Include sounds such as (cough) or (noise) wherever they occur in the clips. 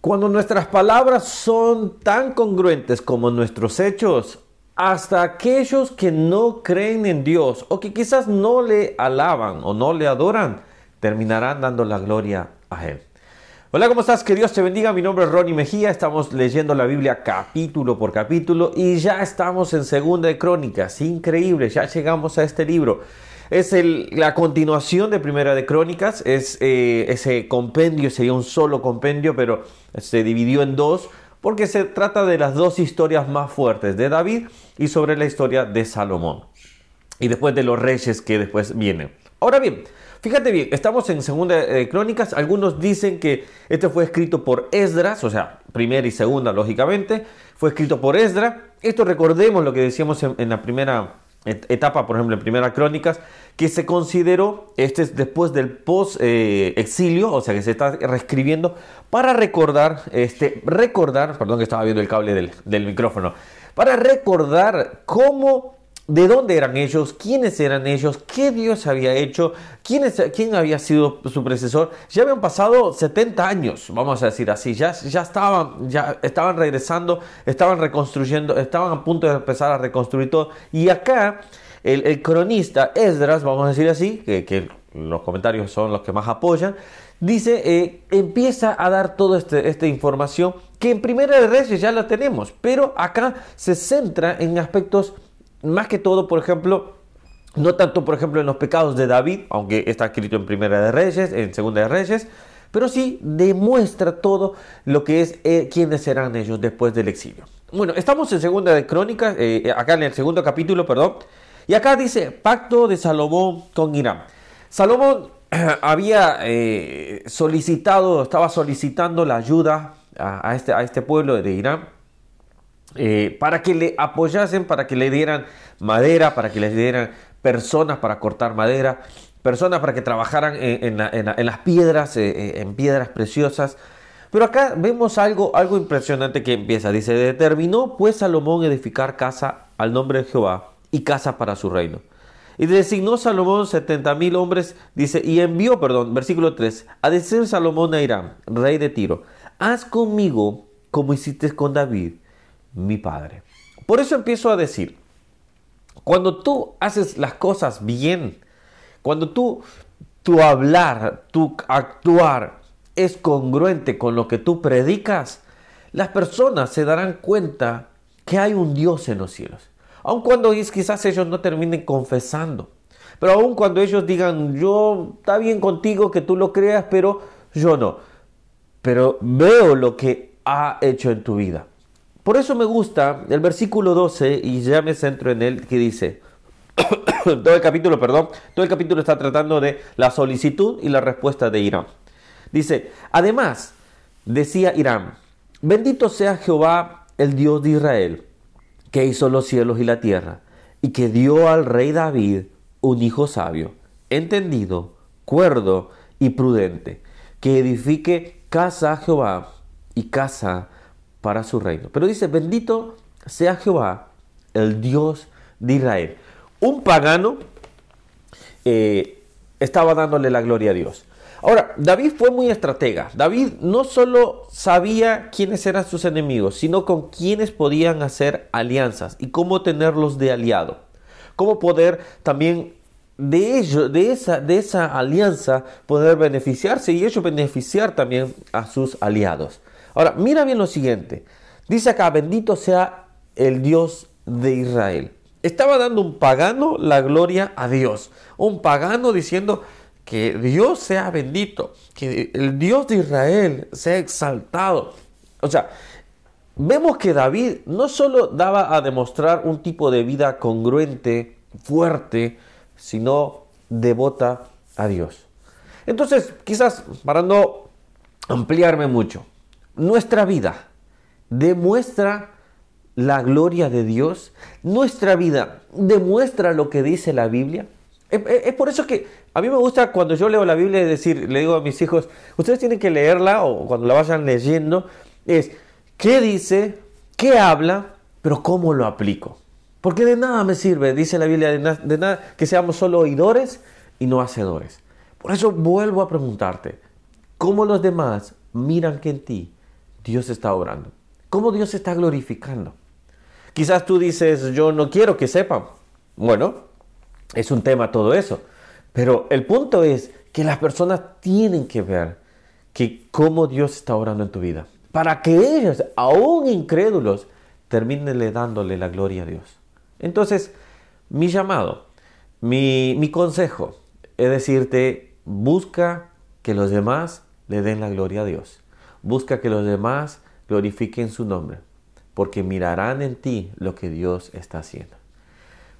Cuando nuestras palabras son tan congruentes como nuestros hechos, hasta aquellos que no creen en Dios o que quizás no le alaban o no le adoran, terminarán dando la gloria a Él. Hola, ¿cómo estás? Que Dios te bendiga. Mi nombre es Ronnie Mejía. Estamos leyendo la Biblia capítulo por capítulo y ya estamos en Segunda de Crónicas. Increíble, ya llegamos a este libro. Es la continuación de Primera de Crónicas, es eh, ese compendio, sería un solo compendio, pero se dividió en dos, porque se trata de las dos historias más fuertes de David y sobre la historia de Salomón. Y después de los reyes que después vienen. Ahora bien, fíjate bien, estamos en Segunda de Crónicas, algunos dicen que este fue escrito por Esdras, o sea, primera y segunda, lógicamente, fue escrito por Esdras. Esto recordemos lo que decíamos en la primera etapa, por ejemplo, en Primera Crónicas, que se consideró, este es después del post-exilio, eh, o sea que se está reescribiendo, para recordar, este, recordar, perdón que estaba viendo el cable del, del micrófono, para recordar cómo de dónde eran ellos, quiénes eran ellos, qué Dios había hecho, quién, quién había sido su predecesor. Ya habían pasado 70 años, vamos a decir así, ya, ya, estaban, ya estaban regresando, estaban reconstruyendo, estaban a punto de empezar a reconstruir todo. Y acá el, cronista Esdras, vamos a decir así, que, los comentarios son los que más apoyan, dice, eh, empieza a dar toda este, esta información que en Primera de Reyes ya la tenemos, pero acá se centra en aspectos más que todo, por ejemplo, no tanto, por ejemplo, en los pecados de David, aunque está escrito en Primera de Reyes, en Segunda de Reyes, pero sí demuestra todo lo que es eh, quiénes serán ellos después del exilio. Bueno, estamos en Segunda de Crónicas, eh, acá en el segundo capítulo, perdón, y acá dice pacto de Salomón con Irán. Salomón (clears throat) había eh, solicitado, estaba solicitando la ayuda a, este, a este pueblo de Irán eh, para que le apoyasen, para que le dieran madera, para que les dieran personas para cortar madera, personas para que trabajaran en, las piedras, eh, eh, en piedras preciosas. Pero acá vemos algo, algo impresionante que empieza. Dice, determinó pues Salomón edificar casa al nombre de Jehová y casa para su reino. Y designó Salomón setenta mil hombres, dice, y envió, perdón, versículo 3, a decir Salomón a Irán, rey de Tiro, haz conmigo como hiciste con David, mi Padre. Por eso empiezo a decir, cuando tú haces las cosas bien, cuando tú, tu hablar, tu actuar es congruente con lo que tú predicas, las personas se darán cuenta que hay un Dios en los cielos. Aun cuando quizás ellos no terminen confesando. Pero aun cuando ellos digan, yo está bien contigo que tú lo creas, pero yo no. Pero veo lo que ha hecho en tu vida. Por eso me gusta el versículo 12 y ya me centro en él que dice, (coughs) todo el capítulo, perdón, todo el capítulo está tratando de la solicitud y la respuesta de Irán. Dice, además, decía Irán, bendito sea Jehová, el Dios de Israel, que hizo los cielos y la tierra, y que dio al rey David un hijo sabio, entendido, cuerdo y prudente, que edifique casa a Jehová y casa para su reino. Pero dice, bendito sea Jehová, el Dios de Israel. Un pagano eh, estaba dándole la gloria a Dios. Ahora, David fue muy estratega. David no solo sabía quiénes eran sus enemigos, sino con quiénes podían hacer alianzas y cómo tenerlos de aliado. Cómo poder también de ellos, de esa, de esa alianza, poder beneficiarse y ellos beneficiar también a sus aliados. Ahora, mira bien lo siguiente. Dice acá, bendito sea el Dios de Israel. Estaba dando un pagano la gloria a Dios. Un pagano diciendo que Dios sea bendito, que el Dios de Israel sea exaltado. O sea, vemos que David no solo daba a demostrar un tipo de vida congruente, fuerte, sino devota a Dios. Entonces, quizás para no ampliarme mucho, nuestra vida demuestra la gloria de Dios, nuestra vida demuestra lo que dice la Biblia. Es, por eso que a mí me gusta cuando yo leo la Biblia decir, le digo a mis hijos, ustedes tienen que leerla o cuando la vayan leyendo, es qué dice, qué habla, pero cómo lo aplico. Porque de nada me sirve, dice la Biblia, de nada que seamos solo oidores y no hacedores. Por eso vuelvo a preguntarte, ¿cómo los demás miran que en ti Dios está obrando? ¿Cómo Dios está glorificando? Quizás tú dices, yo no quiero que sepan. Bueno, es un tema todo eso. Pero el punto es que las personas tienen que ver que cómo Dios está obrando en tu vida. Para que ellos, aún incrédulos, terminen dándole la gloria a Dios. Entonces, mi llamado, mi, mi consejo es decirte, busca que los demás le den la gloria a Dios. Busca que los demás glorifiquen su nombre, porque mirarán en ti lo que Dios está haciendo.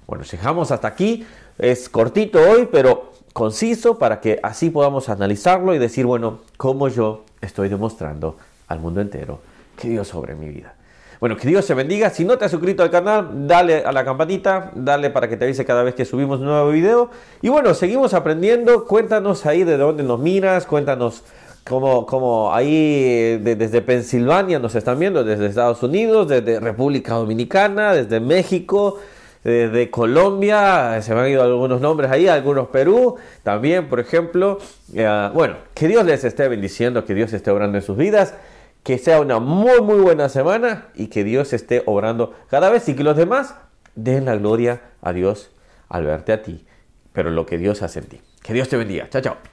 Bueno, llegamos hasta aquí. Es cortito hoy, pero conciso para que así podamos analizarlo y decir, bueno, cómo yo estoy demostrando al mundo entero que Dios sobre mi vida. Bueno, que Dios te bendiga. Si no te has suscrito al canal, dale a la campanita, dale para que te avise cada vez que subimos un nuevo video. Y bueno, seguimos aprendiendo. Cuéntanos ahí de dónde nos miras, cuéntanos cómo, cómo ahí desde Pensilvania nos están viendo, desde Estados Unidos, desde República Dominicana, desde México de, Colombia, se me han ido algunos nombres ahí, algunos Perú, también, por ejemplo. Eh, bueno, que Dios les esté bendiciendo, que Dios esté obrando en sus vidas, que sea una muy, muy buena semana y que Dios esté obrando cada vez y que los demás den la gloria a Dios al verte a ti, pero lo que Dios hace en ti. Que Dios te bendiga. Chao, chao.